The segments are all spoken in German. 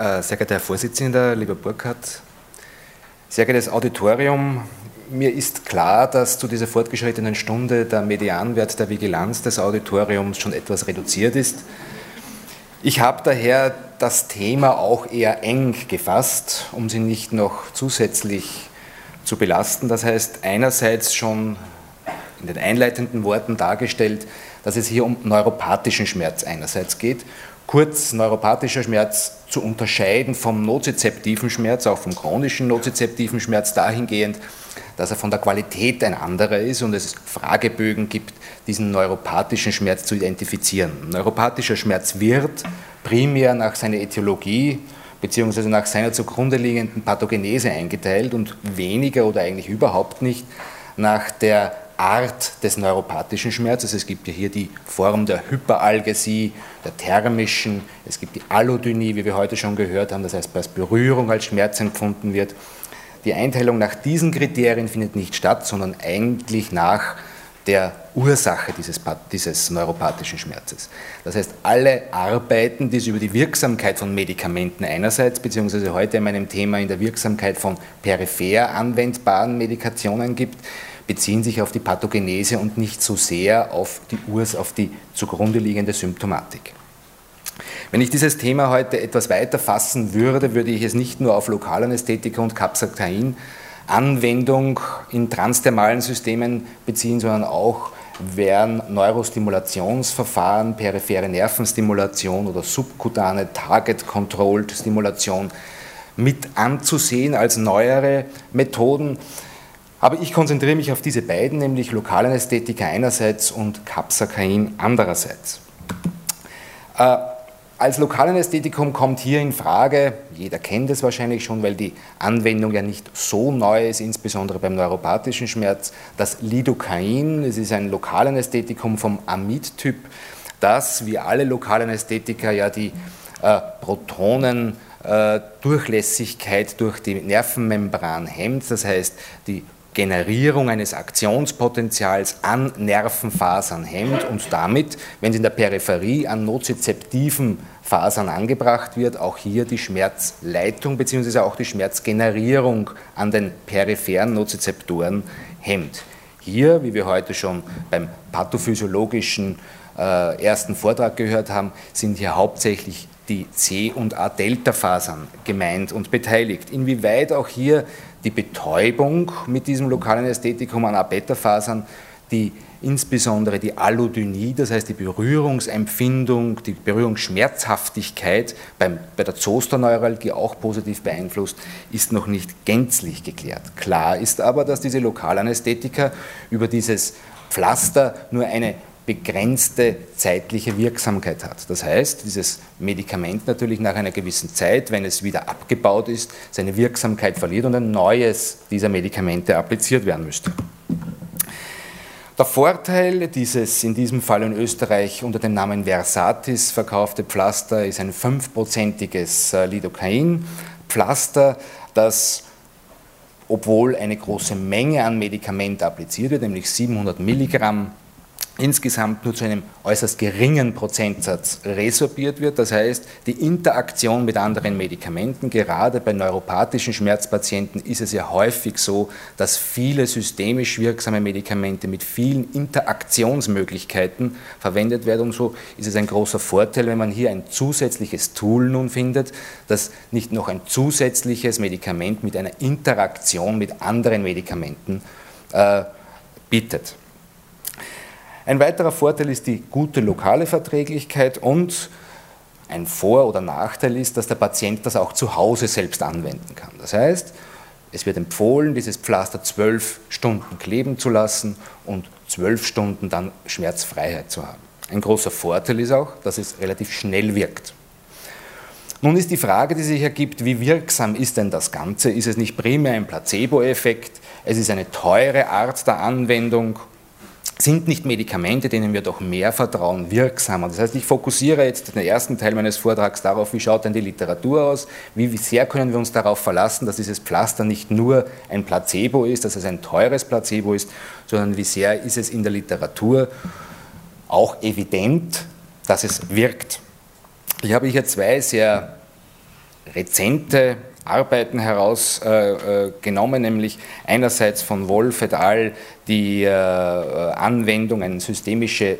Äh, sehr geehrter Herr Vorsitzender, lieber Burkhardt, sehr geehrtes Auditorium, mir ist klar, dass zu dieser fortgeschrittenen Stunde der Medianwert der Vigilanz des Auditoriums schon etwas reduziert ist. Ich habe daher das Thema auch eher eng gefasst, um Sie nicht noch zusätzlich zu belasten. Das heißt, einerseits schon in den einleitenden Worten dargestellt, dass es hier um neuropathischen Schmerz einerseits geht. Kurz, neuropathischer Schmerz zu unterscheiden vom nozizeptiven Schmerz, auch vom chronischen nozizeptiven Schmerz dahingehend, dass er von der Qualität ein anderer ist und es Fragebögen gibt, diesen neuropathischen Schmerz zu identifizieren. Neuropathischer Schmerz wird primär nach seiner Äthiologie bzw. nach seiner zugrunde liegenden Pathogenese eingeteilt und weniger oder eigentlich überhaupt nicht nach der Art des neuropathischen Schmerzes. Es gibt ja hier die Form der Hyperalgesie, der thermischen, es gibt die Allodynie, wie wir heute schon gehört haben, das heißt, bei Berührung als Schmerz empfunden wird. Die Einteilung nach diesen Kriterien findet nicht statt, sondern eigentlich nach der Ursache dieses, dieses neuropathischen Schmerzes. Das heißt, alle Arbeiten, die es über die Wirksamkeit von Medikamenten einerseits, beziehungsweise heute in meinem Thema in der Wirksamkeit von peripher anwendbaren Medikationen gibt, beziehen sich auf die Pathogenese und nicht so sehr auf die Urs, auf die zugrunde liegende Symptomatik. Wenn ich dieses Thema heute etwas weiter fassen würde, würde ich es nicht nur auf Lokalanästhetika und Capsaicin Anwendung in transdermalen Systemen beziehen, sondern auch wären Neurostimulationsverfahren, periphere Nervenstimulation oder subkutane Target-Controlled Stimulation mit anzusehen als neuere Methoden. Aber ich konzentriere mich auf diese beiden, nämlich Lokalanästhetika einerseits und Capsaicin andererseits. Äh, als Lokalanästhetikum kommt hier in Frage, jeder kennt es wahrscheinlich schon, weil die Anwendung ja nicht so neu ist, insbesondere beim neuropathischen Schmerz, das Lidocain. Es ist ein Lokalanästhetikum vom Amid-Typ, das wie alle Lokalanästhetika ja die äh, Protonen äh, Durchlässigkeit durch die Nervenmembran hemmt, das heißt die Generierung eines Aktionspotenzials an Nervenfasern hemmt und damit, wenn es in der Peripherie an nozizeptiven Fasern angebracht wird, auch hier die Schmerzleitung bzw. auch die Schmerzgenerierung an den peripheren Nozizeptoren hemmt. Hier, wie wir heute schon beim pathophysiologischen äh, ersten Vortrag gehört haben, sind hier hauptsächlich die C- und A-Delta-Fasern gemeint und beteiligt. Inwieweit auch hier die Betäubung mit diesem lokalen Ästhetikum an A-Beta-Fasern, die insbesondere die Allodynie, das heißt die Berührungsempfindung, die Berührungsschmerzhaftigkeit beim, bei der Zosterneuralgie auch positiv beeinflusst, ist noch nicht gänzlich geklärt. Klar ist aber, dass diese Lokalanästhetika über dieses Pflaster nur eine begrenzte zeitliche Wirksamkeit hat. Das heißt, dieses Medikament natürlich nach einer gewissen Zeit, wenn es wieder abgebaut ist, seine Wirksamkeit verliert und ein neues dieser Medikamente appliziert werden müsste. Der Vorteil dieses in diesem Fall in Österreich unter dem Namen Versatis verkaufte Pflaster ist ein fünfprozentiges äh, Lidocain-Pflaster, das obwohl eine große Menge an Medikament appliziert wird, nämlich 700 Milligramm insgesamt nur zu einem äußerst geringen Prozentsatz resorbiert wird. Das heißt, die Interaktion mit anderen Medikamenten, gerade bei neuropathischen Schmerzpatienten ist es ja häufig so, dass viele systemisch wirksame Medikamente mit vielen Interaktionsmöglichkeiten verwendet werden. Und so ist es ein großer Vorteil, wenn man hier ein zusätzliches Tool nun findet, das nicht noch ein zusätzliches Medikament mit einer Interaktion mit anderen Medikamenten äh, bietet. Ein weiterer Vorteil ist die gute lokale Verträglichkeit und ein Vor- oder Nachteil ist, dass der Patient das auch zu Hause selbst anwenden kann. Das heißt, es wird empfohlen, dieses Pflaster zwölf Stunden kleben zu lassen und zwölf Stunden dann Schmerzfreiheit zu haben. Ein großer Vorteil ist auch, dass es relativ schnell wirkt. Nun ist die Frage, die sich ergibt, wie wirksam ist denn das Ganze? Ist es nicht primär ein Placebo-Effekt? Es ist eine teure Art der Anwendung sind nicht Medikamente, denen wir doch mehr vertrauen, wirksamer. Das heißt, ich fokussiere jetzt den ersten Teil meines Vortrags darauf, wie schaut denn die Literatur aus, wie sehr können wir uns darauf verlassen, dass dieses Pflaster nicht nur ein Placebo ist, dass es ein teures Placebo ist, sondern wie sehr ist es in der Literatur auch evident, dass es wirkt. Ich habe hier zwei sehr rezente Arbeiten herausgenommen, äh, nämlich einerseits von Wolf et al. die äh, Anwendung, ein systemischer äh,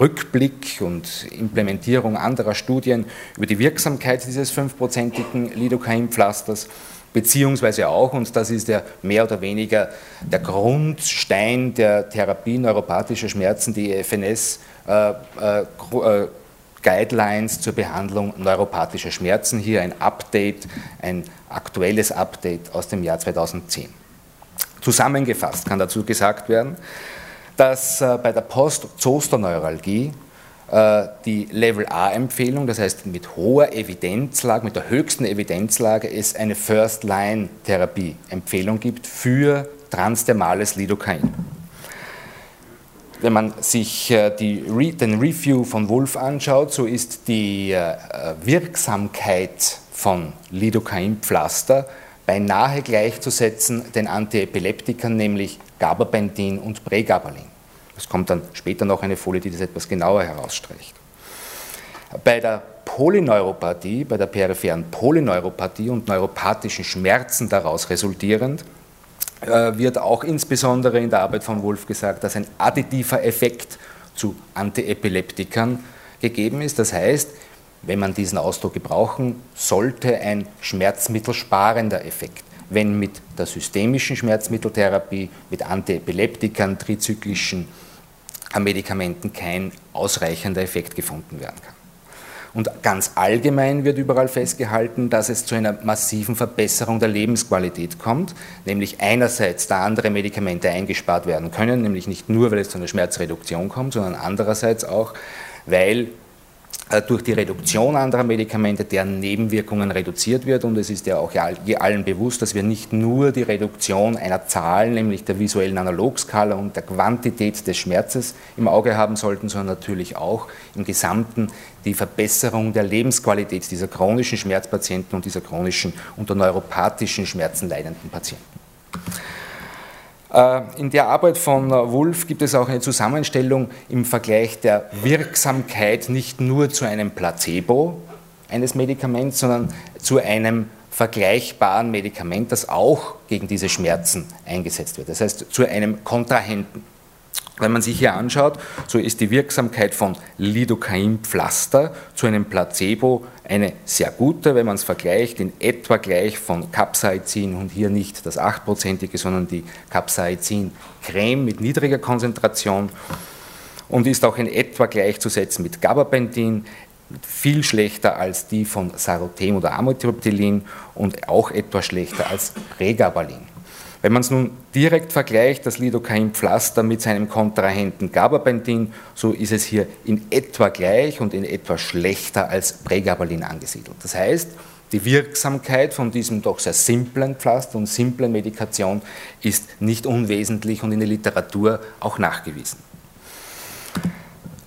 Rückblick und Implementierung anderer Studien über die Wirksamkeit dieses fünfprozentigen Lidocain-Pflasters beziehungsweise auch, und das ist ja mehr oder weniger der Grundstein der Therapie neuropathischer Schmerzen, die FNS äh, äh, äh, Guidelines zur Behandlung neuropathischer Schmerzen. Hier ein Update, ein aktuelles Update aus dem Jahr 2010. Zusammengefasst kann dazu gesagt werden, dass äh, bei der Post-Zosterneuralgie äh, die Level A-Empfehlung, das heißt mit hoher Evidenzlage, mit der höchsten Evidenzlage, es eine First-Line-Therapie-Empfehlung gibt für transdermales Lidocain. Wenn man sich äh, die, den Review von Wolf anschaut, so ist die äh, Wirksamkeit von Lidocain-Pflaster beinahe gleichzusetzen den Antiepileptikern, nämlich Gabapentin und Pregabalin. Es kommt dann später noch eine Folie, die das etwas genauer herausstreicht. Bei der Polyneuropathie, bei der peripheren Polyneuropathie und neuropathischen Schmerzen daraus resultierend, wird auch insbesondere in der Arbeit von Wolf gesagt, dass ein additiver Effekt zu Antiepileptikern gegeben ist. Das heißt, wenn man diesen Ausdruck gebrauchen sollte, ein schmerzmittelsparender Effekt wenn mit der systemischen Schmerzmitteltherapie, mit Antiepileptikern, trizyklischen Medikamenten kein ausreichender Effekt gefunden werden kann. Und ganz allgemein wird überall festgehalten, dass es zu einer massiven Verbesserung der Lebensqualität kommt, nämlich einerseits, da andere Medikamente eingespart werden können, nämlich nicht nur, weil es zu einer Schmerzreduktion kommt, sondern andererseits auch, weil durch die Reduktion anderer Medikamente deren Nebenwirkungen reduziert wird. Und es ist ja auch allen bewusst, dass wir nicht nur die Reduktion einer Zahl, nämlich der visuellen Analogskala und der Quantität des Schmerzes im Auge haben sollten, sondern natürlich auch im Gesamten die Verbesserung der Lebensqualität dieser chronischen Schmerzpatienten und dieser chronischen unter neuropathischen Schmerzen leidenden Patienten. Äh, in der Arbeit von Wolf gibt es auch eine Zusammenstellung im Vergleich der Wirksamkeit nicht nur zu einem Placebo eines Medikaments, sondern zu einem vergleichbaren Medikament, das auch gegen diese Schmerzen eingesetzt wird. Das heißt, zu einem Kontrahenten. Wenn man sich hier anschaut, so ist die Wirksamkeit von Lidocain-Pflaster zu einem Placebo eine sehr gute, wenn man es vergleicht, in etwa gleich von Capsaicin und hier nicht das 8%ige, sondern die Capsaicin-Creme mit niedriger Konzentration und ist auch in etwa gleichzusetzen mit Gabapentin, viel schlechter als die von Sarotem oder Amitriptylin und auch etwas schlechter als Regabalin. Wenn man es nun direkt vergleicht, das Lidocain-Pflaster mit seinem Kontrahenten Gabapentin, so ist es hier in etwa gleich und in etwa schlechter als Pregabalin angesiedelt. Das heißt, die Wirksamkeit von diesem doch sehr simplen Pflaster und simplen Medikation ist nicht unwesentlich und in der Literatur auch nachgewiesen.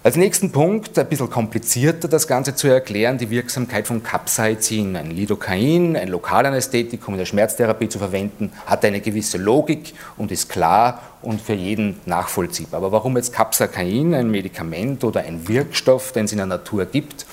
Als nächsten Punkt, ein bisschen komplizierter das Ganze zu erklären, die Wirksamkeit von Capsaicin. Ein Lidocain, ein Lokalanästhetikum in der Schmerztherapie zu verwenden, hat eine gewisse Logik und ist klar und für jeden nachvollziehbar. Aber warum jetzt Capsaicin, ein Medikament oder ein Wirkstoff, den es in der Natur gibt,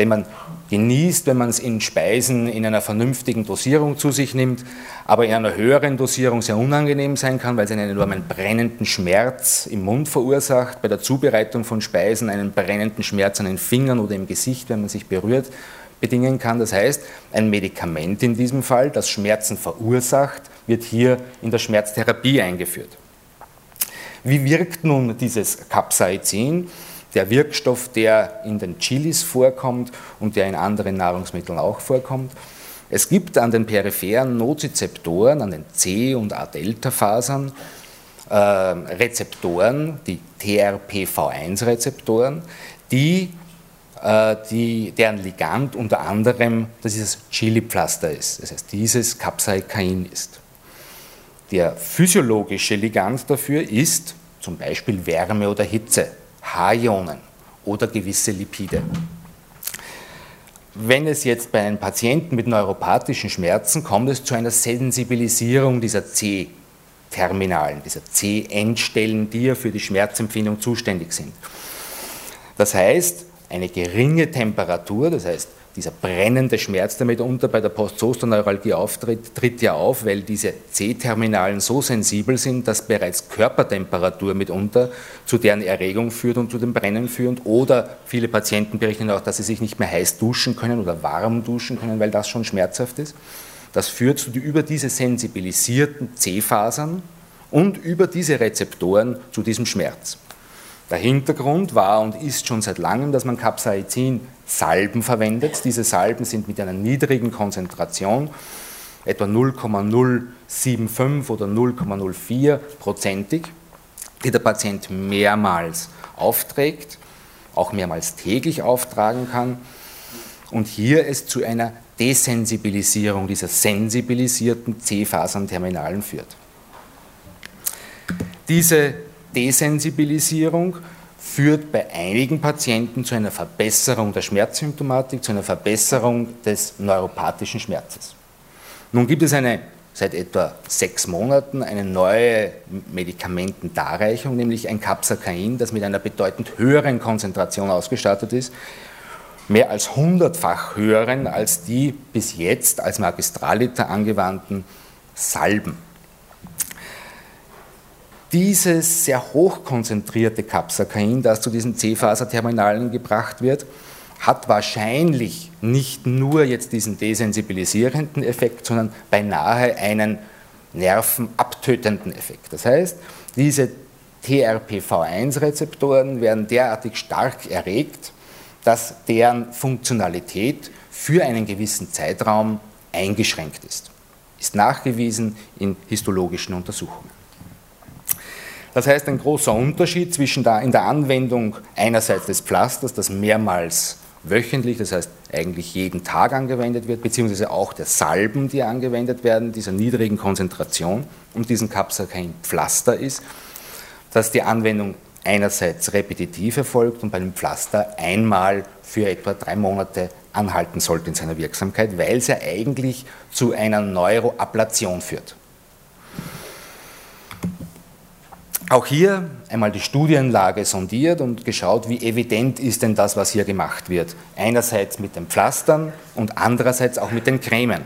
den man genießt, wenn man es in Speisen in einer vernünftigen Dosierung zu sich nimmt, aber in einer höheren Dosierung sehr unangenehm sein kann, weil es einen enormen brennenden Schmerz im Mund verursacht, bei der Zubereitung von Speisen einen brennenden Schmerz an den Fingern oder im Gesicht, wenn man sich berührt, bedingen kann. Das heißt, ein Medikament in diesem Fall, das Schmerzen verursacht, wird hier in der Schmerztherapie eingeführt. Wie wirkt nun dieses Capsaicin? Der Wirkstoff, der in den Chilis vorkommt und der in anderen Nahrungsmitteln auch vorkommt. Es gibt an den peripheren Nozizeptoren, an den C- und A-Delta-Fasern, äh, Rezeptoren, die TRPV1-Rezeptoren, die, äh, die, deren Ligand unter anderem das das Chili-Pflaster ist, das heißt dieses Capsaicin ist. Der physiologische Ligand dafür ist zum Beispiel Wärme oder Hitze. H-Ionen oder gewisse Lipide. Wenn es jetzt bei einem Patienten mit neuropathischen Schmerzen kommt es zu einer Sensibilisierung dieser C-Terminalen, dieser C-Endstellen, die ja für die Schmerzempfindung zuständig sind. Das heißt, eine geringe Temperatur, das heißt dieser brennende Schmerz, der mitunter bei der Postzosterneuralgie auftritt, tritt ja auf, weil diese C-Terminalen so sensibel sind, dass bereits Körpertemperatur mitunter zu deren Erregung führt und zu dem Brennen führt. Oder viele Patienten berichten auch, dass sie sich nicht mehr heiß duschen können oder warm duschen können, weil das schon schmerzhaft ist. Das führt zu, über diese sensibilisierten C-Fasern und über diese Rezeptoren zu diesem Schmerz. Der Hintergrund war und ist schon seit langem, dass man Capsaicin-Salben verwendet. Diese Salben sind mit einer niedrigen Konzentration, etwa 0,075 oder 0,04 prozentig, die der Patient mehrmals aufträgt, auch mehrmals täglich auftragen kann und hier es zu einer Desensibilisierung dieser sensibilisierten C-Fasern-Terminalen führt. Diese Desensibilisierung führt bei einigen Patienten zu einer Verbesserung der Schmerzsymptomatik, zu einer Verbesserung des neuropathischen Schmerzes. Nun gibt es eine, seit etwa sechs Monaten eine neue Medikamentendarreichung, nämlich ein Capsacain, das mit einer bedeutend höheren Konzentration ausgestattet ist, mehr als hundertfach höheren als die bis jetzt als Magistraliter angewandten Salben. Dieses sehr hochkonzentrierte Capsacain, das zu diesen C-Faserterminalen gebracht wird, hat wahrscheinlich nicht nur jetzt diesen desensibilisierenden Effekt, sondern beinahe einen nervenabtötenden Effekt. Das heißt, diese TRPV1-Rezeptoren werden derartig stark erregt, dass deren Funktionalität für einen gewissen Zeitraum eingeschränkt ist. Ist nachgewiesen in histologischen Untersuchungen. Das heißt, ein großer Unterschied zwischen der, in der Anwendung einerseits des Pflasters, das mehrmals wöchentlich, das heißt eigentlich jeden Tag angewendet wird, beziehungsweise auch der Salben, die angewendet werden, dieser niedrigen Konzentration und diesen Kapsel kein Pflaster ist, dass die Anwendung einerseits repetitiv erfolgt und bei einem Pflaster einmal für etwa drei Monate anhalten sollte in seiner Wirksamkeit, weil es ja eigentlich zu einer Neuroablation führt. Auch hier einmal die Studienlage sondiert und geschaut, wie evident ist denn das, was hier gemacht wird. Einerseits mit den Pflastern und andererseits auch mit den Cremen.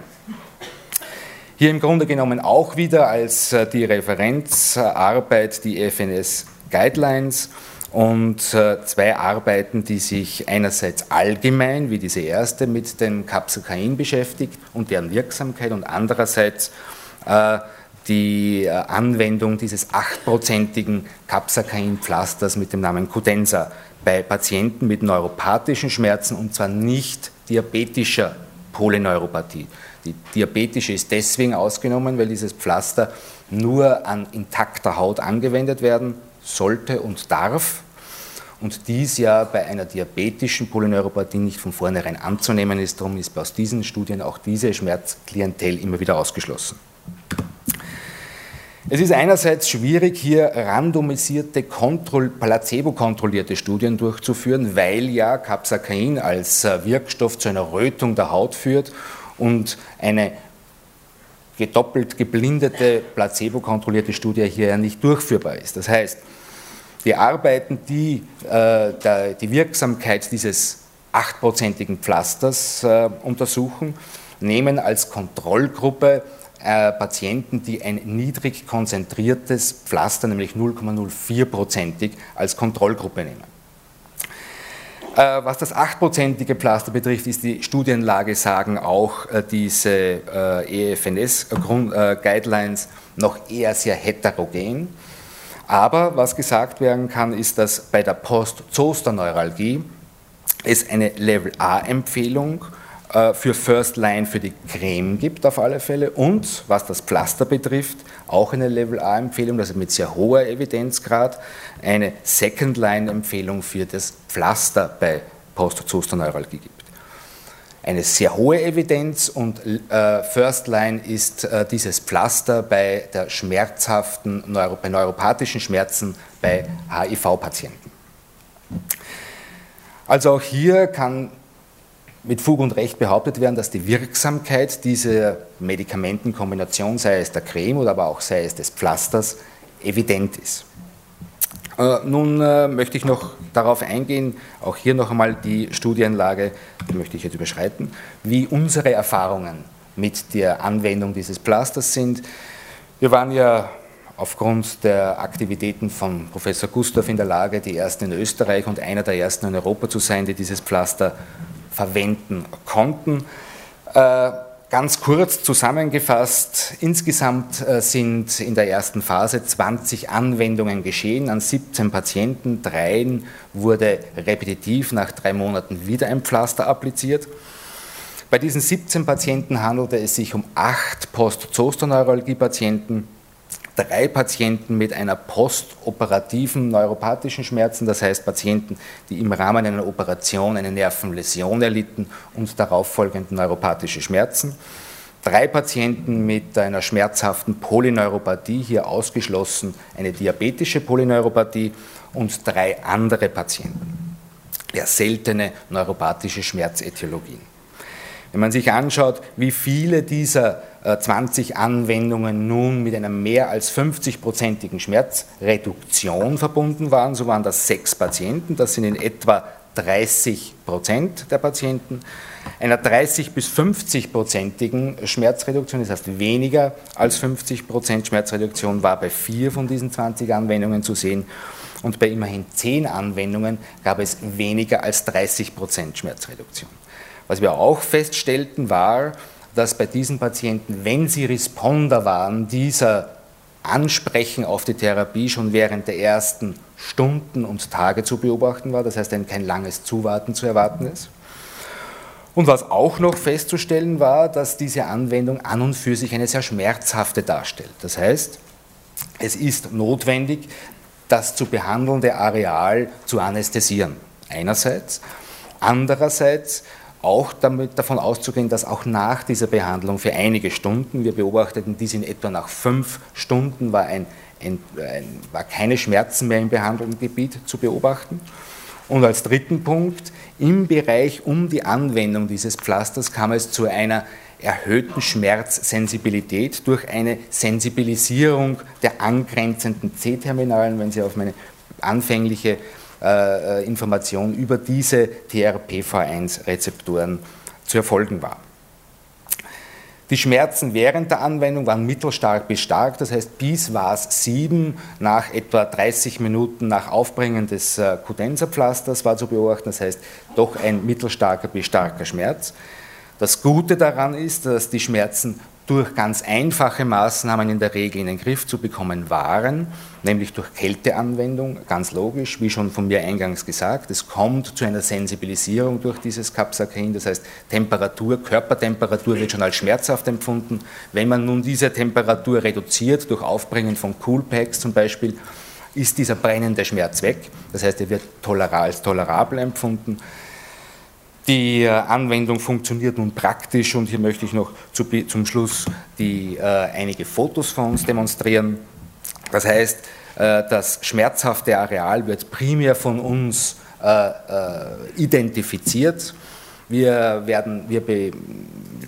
Hier im Grunde genommen auch wieder als äh, die Referenzarbeit die FNS Guidelines und äh, zwei Arbeiten, die sich einerseits allgemein, wie diese erste, mit dem Capsacain beschäftigt und deren Wirksamkeit und andererseits äh, die äh, Anwendung dieses achtprozentigen Capsacain-Pflasters mit dem Namen Cudenza bei Patienten mit neuropathischen Schmerzen und zwar nicht diabetischer Polyneuropathie. Die diabetische ist deswegen ausgenommen, weil dieses Pflaster nur an intakter Haut angewendet werden sollte und darf und dies ja bei einer diabetischen Polyneuropathie nicht von vornherein anzunehmen ist. Darum ist aus diesen Studien auch diese Schmerzklientel immer wieder ausgeschlossen. Es ist einerseits schwierig, hier randomisierte, placebo-kontrollierte Studien durchzuführen, weil ja Capsacain als äh, Wirkstoff zu einer Rötung der Haut führt und eine gedoppelt geblindete, placebo-kontrollierte Studie hier ja nicht durchführbar ist. Das heißt, die Arbeiten, die äh, die Wirksamkeit dieses achtprozentigen Pflasters äh, untersuchen, nehmen als Kontrollgruppe äh, Patienten, die ein niedrig konzentriertes Pflaster, nämlich 0,04-prozentig, als Kontrollgruppe nehmen. Äh, was das 8-prozentige Pflaster betrifft, ist die Studienlage, sagen auch äh, diese EFNS-Guidelines noch eher sehr heterogen. Aber was gesagt werden kann, ist, dass bei der Post-Zoster-Neuralgie es eine Level-A-Empfehlung gibt für First Line für die Creme gibt auf alle Fälle und was das Pflaster betrifft, auch eine Level A Empfehlung, also mit sehr hoher Evidenzgrad, eine Second Line Empfehlung für das Pflaster bei Postzosterneuralgie gibt. Eine sehr hohe Evidenz und äh, First Line ist äh, dieses Pflaster bei der schmerzhaften, bei neuropathischen Schmerzen bei HIV-Patienten. Also auch hier kann mit Fug und Recht behauptet werden, dass die Wirksamkeit dieser Medikamentenkombination, sei es der Creme oder aber auch sei es des Pflasters, evident ist. Äh, nun äh, möchte ich noch darauf eingehen, auch hier noch einmal die Studienlage, die möchte ich jetzt überschreiten, wie unsere Erfahrungen mit der Anwendung dieses Plasters sind. Wir waren ja aufgrund der Aktivitäten von Professor Gustav in der Lage, die ersten in Österreich und einer der ersten in Europa zu sein, die dieses Pflaster verwenden konnten. Äh, ganz kurz zusammengefasst, insgesamt äh, sind in der ersten Phase 20 Anwendungen geschehen an 17 Patienten. Dreien wurde repetitiv nach drei Monaten wieder ein Pflaster appliziert. Bei diesen 17 Patienten handelte es sich um acht Post-Zosterneuralgie-Patienten drei Patienten mit einer postoperativen neuropathischen Schmerzen, das heißt Patienten, die im Rahmen einer Operation eine Nervenläsion erlitten und darauf folgende neuropathische Schmerzen. Drei Patienten mit einer schmerzhaften Polyneuropathie, hier ausgeschlossen eine diabetische Polyneuropathie und drei andere Patienten. Ja, seltene neuropathische Schmerzethiologien. Wenn man sich anschaut, wie viele dieser 20 äh, Anwendungen nun mit einer mehr als 50-prozentigen Schmerzreduktion verbunden waren. So waren das sechs Patienten, das sind in etwa 30 Prozent der Patienten. Einer 30 bis 50-prozentigen Schmerzreduktion, das heißt weniger als 50 Prozent Schmerzreduktion, war bei vier von diesen 20 Anwendungen zu sehen. Und bei immerhin zehn Anwendungen gab es weniger als 30 Prozent Schmerzreduktion. Was wir auch feststellten, war, dass bei diesen Patienten, wenn sie Responder waren, dieser Ansprechen auf die Therapie schon während der ersten Stunden und Tage zu beobachten war, das heißt, kein langes Zuwarten zu erwarten ist. Und was auch noch festzustellen war, dass diese Anwendung an und für sich eine sehr schmerzhafte darstellt. Das heißt, es ist notwendig, das zu behandelnde Areal zu anästhesieren. Einerseits. Andererseits auch damit davon auszugehen, dass auch nach dieser Behandlung für einige Stunden, wir beobachteten dies in etwa nach fünf Stunden, war, ein, ein, ein, war keine Schmerzen mehr im behandelten Gebiet zu beobachten. Und als dritten Punkt, im Bereich um die Anwendung dieses Pflasters kam es zu einer erhöhten Schmerzsensibilität durch eine Sensibilisierung der angrenzenden C-Terminalen, wenn Sie auf meine anfängliche äh, äh, Information über diese TRPV1-Rezeptoren zu erfolgen war. Die Schmerzen während der Anwendung waren mittelstark bis stark, das heißt bis VAS 7 nach etwa 30 Minuten nach Aufbringen des äh, Kudenserpflasters war zu beobachten, das heißt doch ein mittelstarker bis starker Schmerz. Das Gute daran ist, dass die Schmerzen durch ganz einfache Maßnahmen in der Regel in den Griff zu bekommen waren, nämlich durch Kälteanwendung, ganz logisch, wie schon von mir eingangs gesagt. Es kommt zu einer Sensibilisierung durch dieses Capsaicin, das heißt Temperatur, Körpertemperatur wird schon als schmerzhaft empfunden. Wenn man nun diese Temperatur reduziert durch Aufbringen von Coolpacks zum Beispiel, ist dieser brennende Schmerz weg, das heißt, er wird als tolerabel empfunden. Die äh, Anwendung funktioniert nun praktisch und hier möchte ich noch zu, zum Schluss die, äh, einige Fotos von uns demonstrieren. Das heißt, äh, das schmerzhafte Areal wird primär von uns äh, äh identifiziert. Wir, werden, wir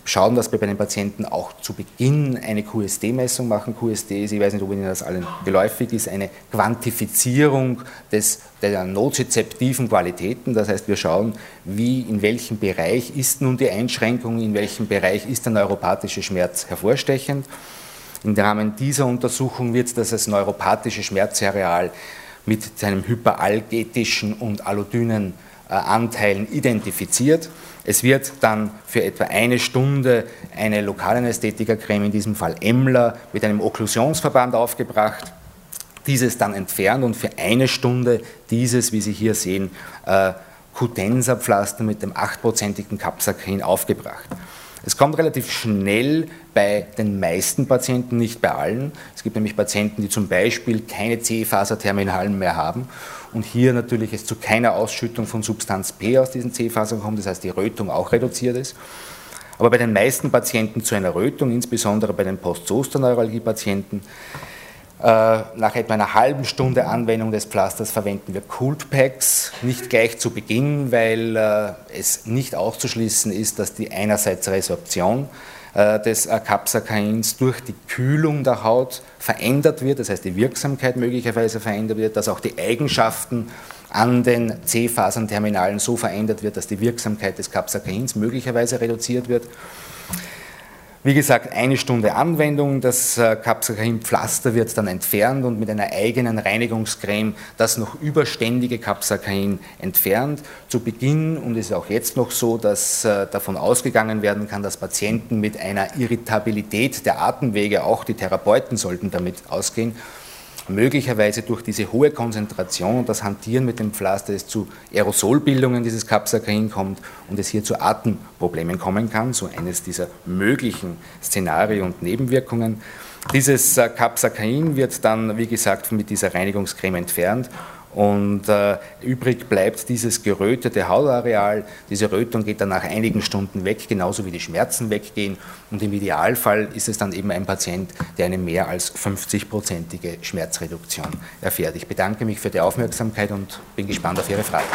schauen, dass wir bei den Patienten auch zu Beginn eine QSD-Messung machen. QSD ist, ich weiß nicht, ob Ihnen das allen geläufig ist, eine Quantifizierung des, der nozizeptiven Qualitäten. Das heißt, wir schauen, wie, in welchem Bereich ist nun die Einschränkung, in welchem Bereich ist der neuropathische Schmerz hervorstechend. Im Rahmen dieser Untersuchung wird das als neuropathische Schmerzareal mit seinem hyperalgetischen und allodynen Anteilen identifiziert. Es wird dann für etwa eine Stunde eine Lokalanästhetikercreme, in diesem Fall Emmler, mit einem Okklusionsverband aufgebracht, dieses dann entfernt und für eine Stunde dieses, wie Sie hier sehen, äh, Cutensa-Pflaster mit dem 8%igen Capsacrin aufgebracht. Es kommt relativ schnell bei den meisten Patienten, nicht bei allen. Es gibt nämlich Patienten, die zum Beispiel keine C-Faserterminalen mehr haben und hier natürlich es zu keiner Ausschüttung von Substanz P aus diesen C-Fasern kommt, das heißt die Rötung auch reduziert ist. Aber bei den meisten Patienten zu einer Rötung, insbesondere bei den Post-Zoster-Neuralgie-Patienten, nach etwa einer halben Stunde Anwendung des Pflasters verwenden wir Cooled Packs, nicht gleich zu Beginn, weil äh, es nicht auszuschließen ist, dass die einerseits Resorption äh, des Capsacains durch die Kühlung der Haut verändert wird, das heißt die Wirksamkeit möglicherweise verändert wird, dass auch die Eigenschaften an den C-Fasernterminalen so verändert wird, dass die Wirksamkeit des Capsacains möglicherweise reduziert wird. Wie gesagt, eine Stunde Anwendung, das äh, Capsaicin-Pflaster wird dann entfernt und mit einer eigenen Reinigungscreme das noch überständige Capsaicin entfernt. Zu Beginn, und es ist auch jetzt noch so, dass äh, davon ausgegangen werden kann, dass Patienten mit einer Irritabilität der Atemwege, auch die Therapeuten sollten damit ausgehen, möglicherweise durch diese hohe Konzentration und das Hantieren mit dem Pflaster es zu Aerosolbildungen dieses Capsaicin kommt und es hier zu Atemproblemen kommen kann, so eines dieser möglichen Szenarien und Nebenwirkungen. Dieses äh, Capsaicin wird dann, wie gesagt, mit dieser Reinigungscreme entfernt und äh, übrig bleibt dieses gerötete Hautareal. Diese Rötung geht dann nach einigen Stunden weg, genauso wie die Schmerzen weggehen. Und im Idealfall ist es dann eben ein Patient, der eine mehr als 50-prozentige Schmerzreduktion erfährt. Ich bedanke mich für die Aufmerksamkeit und bin gespannt auf Ihre Fragen.